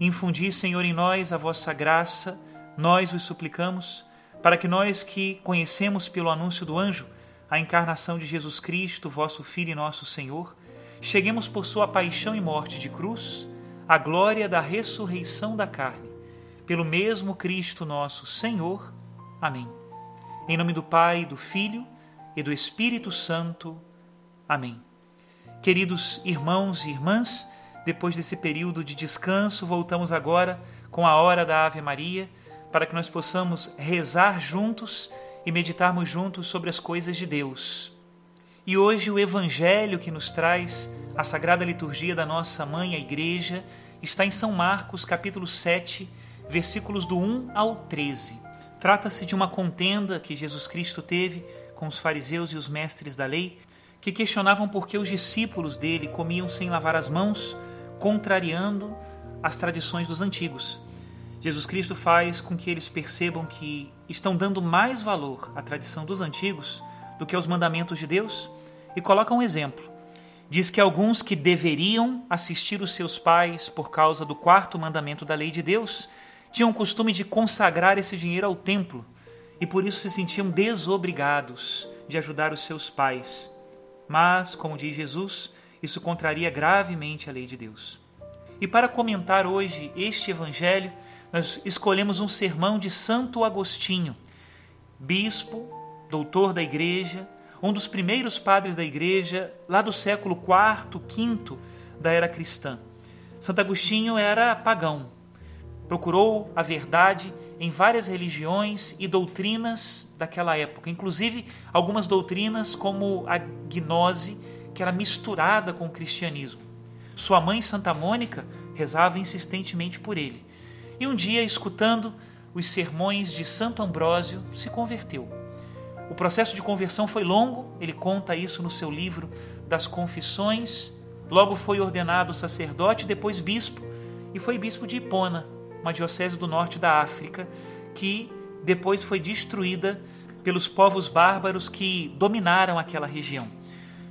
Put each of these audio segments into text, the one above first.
Infundi, Senhor, em nós a vossa graça, nós os suplicamos, para que nós que conhecemos pelo anúncio do anjo a encarnação de Jesus Cristo, vosso Filho e nosso Senhor, cheguemos por sua paixão e morte de cruz à glória da ressurreição da carne, pelo mesmo Cristo nosso Senhor. Amém. Em nome do Pai, do Filho e do Espírito Santo. Amém. Queridos irmãos e irmãs, depois desse período de descanso, voltamos agora com a hora da Ave Maria, para que nós possamos rezar juntos e meditarmos juntos sobre as coisas de Deus. E hoje o evangelho que nos traz a sagrada liturgia da nossa mãe, a igreja, está em São Marcos, capítulo 7, versículos do 1 ao 13. Trata-se de uma contenda que Jesus Cristo teve com os fariseus e os mestres da lei, que questionavam por que os discípulos dele comiam sem lavar as mãos contrariando as tradições dos antigos. Jesus Cristo faz com que eles percebam que estão dando mais valor à tradição dos antigos do que aos mandamentos de Deus e coloca um exemplo. Diz que alguns que deveriam assistir os seus pais por causa do quarto mandamento da lei de Deus tinham o costume de consagrar esse dinheiro ao templo e por isso se sentiam desobrigados de ajudar os seus pais. Mas, como diz Jesus, isso contraria gravemente a lei de Deus. E para comentar hoje este evangelho, nós escolhemos um sermão de Santo Agostinho, bispo, doutor da igreja, um dos primeiros padres da igreja, lá do século IV, V da era cristã. Santo Agostinho era pagão, procurou a verdade em várias religiões e doutrinas daquela época, inclusive algumas doutrinas como a gnose, que era misturada com o cristianismo. Sua mãe, Santa Mônica, rezava insistentemente por ele. E um dia, escutando os sermões de Santo Ambrósio, se converteu. O processo de conversão foi longo, ele conta isso no seu livro das Confissões. Logo foi ordenado sacerdote, depois bispo, e foi bispo de Hipona, uma diocese do norte da África, que depois foi destruída pelos povos bárbaros que dominaram aquela região.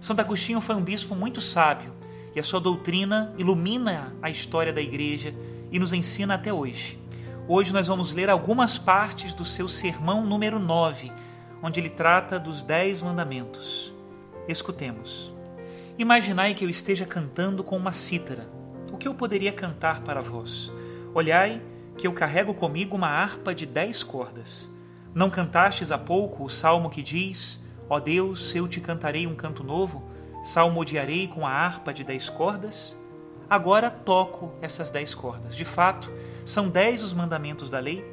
Santo Agostinho foi um bispo muito sábio e a sua doutrina ilumina a história da igreja e nos ensina até hoje. Hoje nós vamos ler algumas partes do seu sermão número 9, onde ele trata dos Dez Mandamentos. Escutemos. Imaginai que eu esteja cantando com uma cítara. O que eu poderia cantar para vós? Olhai que eu carrego comigo uma harpa de dez cordas. Não cantastes há pouco o salmo que diz: Ó Deus, eu te cantarei um canto novo, salmodiarei com a harpa de dez cordas. Agora toco essas dez cordas. De fato, são dez os mandamentos da lei.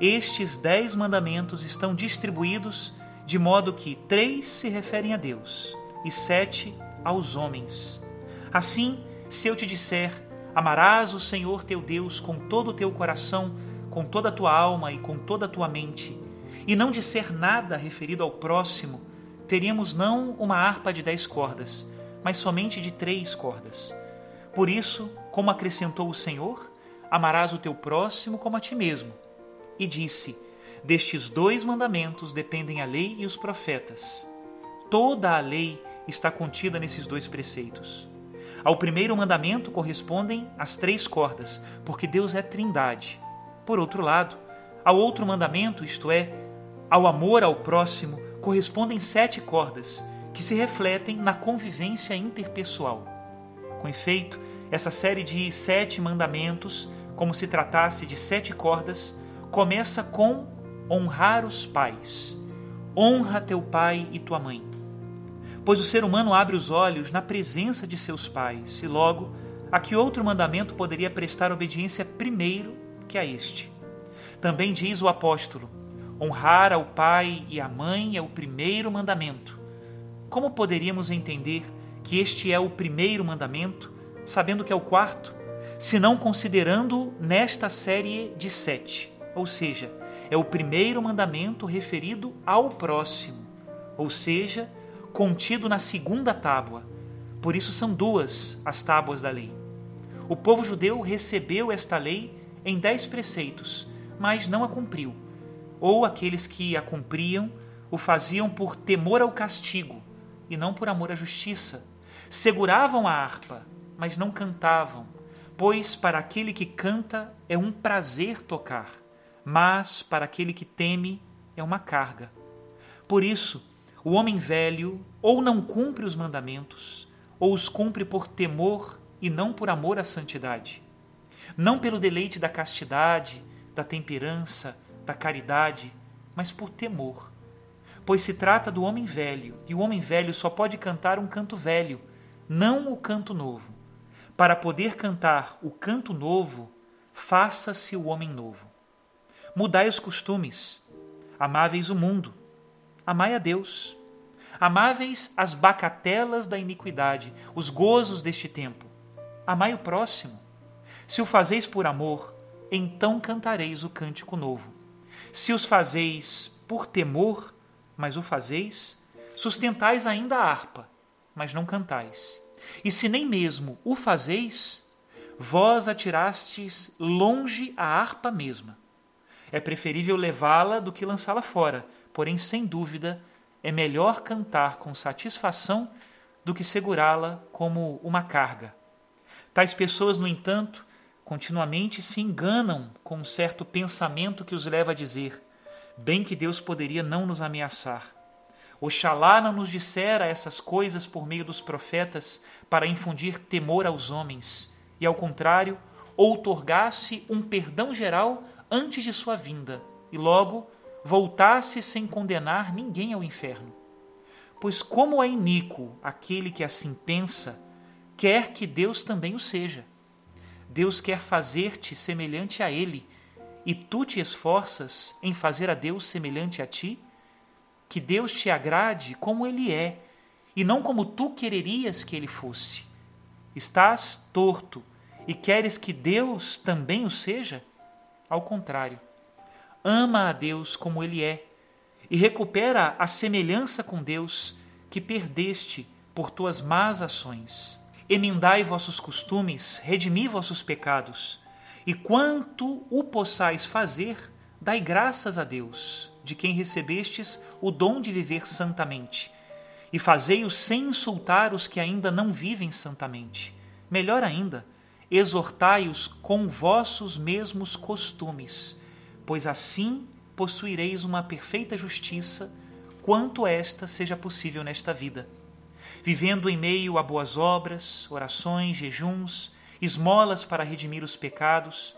Estes dez mandamentos estão distribuídos de modo que três se referem a Deus e sete aos homens. Assim, se eu te disser, amarás o Senhor teu Deus com todo o teu coração, com toda a tua alma e com toda a tua mente, e não disser nada referido ao próximo, teríamos não uma harpa de dez cordas, mas somente de três cordas. Por isso, como acrescentou o Senhor, amarás o teu próximo como a ti mesmo. e disse: Destes dois mandamentos dependem a lei e os profetas. Toda a lei está contida nesses dois preceitos. Ao primeiro mandamento correspondem as três cordas, porque Deus é trindade. Por outro lado, ao outro mandamento, isto é, ao amor ao próximo, correspondem sete cordas, que se refletem na convivência interpessoal. Com efeito, essa série de sete mandamentos, como se tratasse de sete cordas, começa com honrar os pais. Honra teu pai e tua mãe pois o ser humano abre os olhos na presença de seus pais, e logo, a que outro mandamento poderia prestar obediência primeiro que a este? Também diz o apóstolo: honrar ao pai e à mãe é o primeiro mandamento. Como poderíamos entender que este é o primeiro mandamento, sabendo que é o quarto, se não considerando nesta série de sete? Ou seja, é o primeiro mandamento referido ao próximo, ou seja, contido na segunda tábua. Por isso são duas as tábuas da lei. O povo judeu recebeu esta lei em dez preceitos, mas não a cumpriu. Ou aqueles que a cumpriam o faziam por temor ao castigo e não por amor à justiça. Seguravam a harpa, mas não cantavam, pois para aquele que canta é um prazer tocar, mas para aquele que teme é uma carga. Por isso, o homem velho ou não cumpre os mandamentos, ou os cumpre por temor e não por amor à santidade. Não pelo deleite da castidade, da temperança, da caridade, mas por temor. Pois se trata do homem velho, e o homem velho só pode cantar um canto velho, não o canto novo. Para poder cantar o canto novo, faça-se o homem novo. Mudai os costumes, amáveis o mundo, Amai a Deus. Amáveis as bacatelas da iniquidade, os gozos deste tempo. Amai o próximo. Se o fazeis por amor, então cantareis o cântico novo. Se os fazeis por temor, mas o fazeis, sustentais ainda a harpa, mas não cantais. E se nem mesmo o fazeis, vós atirastes longe a harpa mesma. É preferível levá-la do que lançá-la fora, porém, sem dúvida, é melhor cantar com satisfação do que segurá-la como uma carga. Tais pessoas, no entanto, continuamente se enganam com um certo pensamento que os leva a dizer: bem que Deus poderia não nos ameaçar. Oxalá não nos dissera essas coisas por meio dos profetas para infundir temor aos homens, e ao contrário, outorgasse um perdão geral antes de sua vinda, e logo voltasse sem condenar ninguém ao inferno. Pois, como é iníquo aquele que assim pensa, quer que Deus também o seja. Deus quer fazer-te semelhante a Ele, e tu te esforças em fazer a Deus semelhante a ti? Que Deus te agrade como Ele é, e não como tu quererias que Ele fosse. Estás torto e queres que Deus também o seja? Ao contrário ama a Deus como Ele é e recupera a semelhança com Deus que perdeste por tuas más ações. Emendai vossos costumes, redimi vossos pecados, e quanto o possais fazer, dai graças a Deus, de quem recebestes o dom de viver santamente, e fazei-o sem insultar os que ainda não vivem santamente. Melhor ainda, exortai-os com vossos mesmos costumes pois assim possuireis uma perfeita justiça, quanto esta seja possível nesta vida, vivendo em meio a boas obras, orações, jejuns, esmolas para redimir os pecados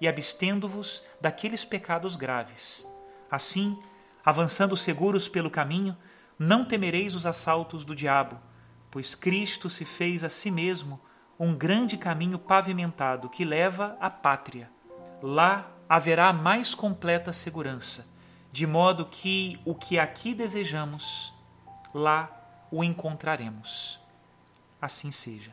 e abstendo-vos daqueles pecados graves. Assim, avançando seguros pelo caminho, não temereis os assaltos do diabo, pois Cristo se fez a si mesmo um grande caminho pavimentado que leva à pátria. Lá haverá mais completa segurança, de modo que o que aqui desejamos, lá o encontraremos. Assim seja.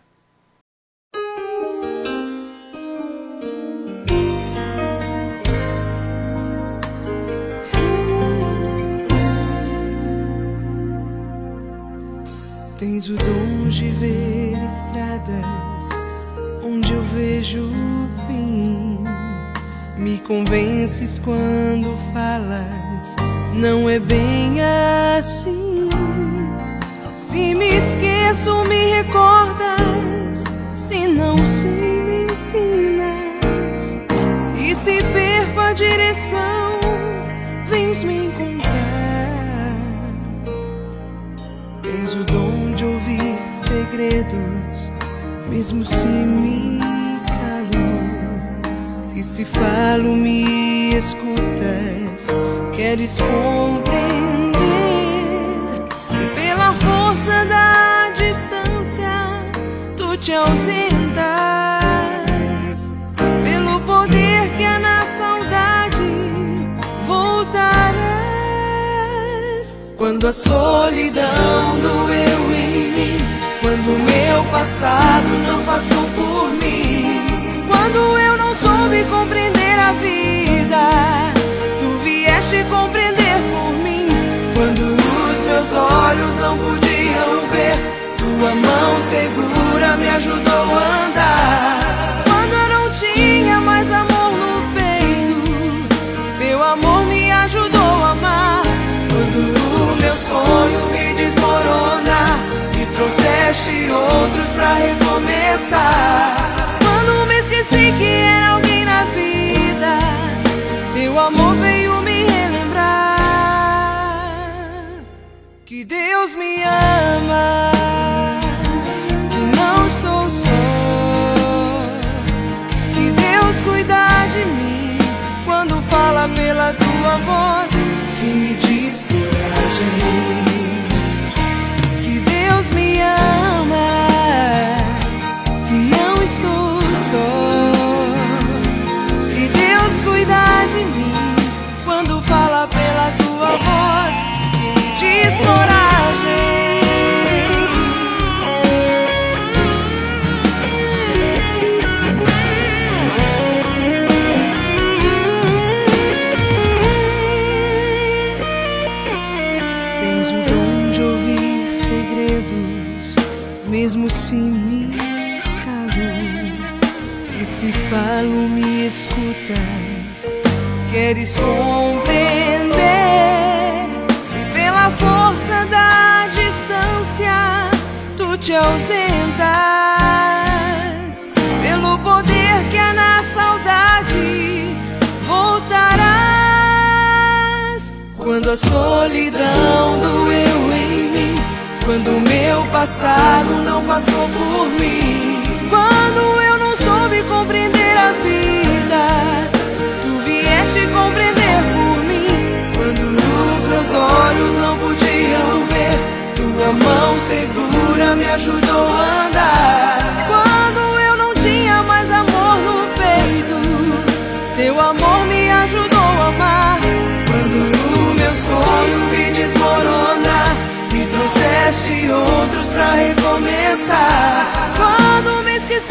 Tens o dom de ver estradas onde eu vejo o fim Me convences quando falas, não é bem assim. Se me esqueço, me recordas. Se não sei, me ensinas. E se perco a direção, vens me encontrar. Tens o dom de ouvir segredos, mesmo se me calo. E se falo, me escutas. Queres compreender? Te ausentas. Pelo poder que é na saudade, voltarás. Quando a solidão doeu em mim, quando o meu passado não passou por mim, quando eu não soube compreender a vida, tu vieste compreender por mim. Quando os meus olhos não podiam ver. Tua mão segura me ajudou a andar. Quando eu não tinha mais amor no peito, teu amor me ajudou a amar. Quando o meu sonho me desmorona, me trouxeste outros pra recomeçar. Quando me esqueci que era alguém na vida, teu amor veio que Deus me ama, te ausentas, pelo poder que há na saudade voltarás quando a solidão doeu em mim quando o meu passado não passou por mim. Quando eu não soube compreender a vida, tu vieste compreender por mim. Quando os meus olhos não podiam mão segura me ajudou a andar. Quando eu não tinha mais amor no peito, teu amor me ajudou a amar. Quando o meu sonho me desmorona me trouxeste outros pra recomeçar. Quando me esqueci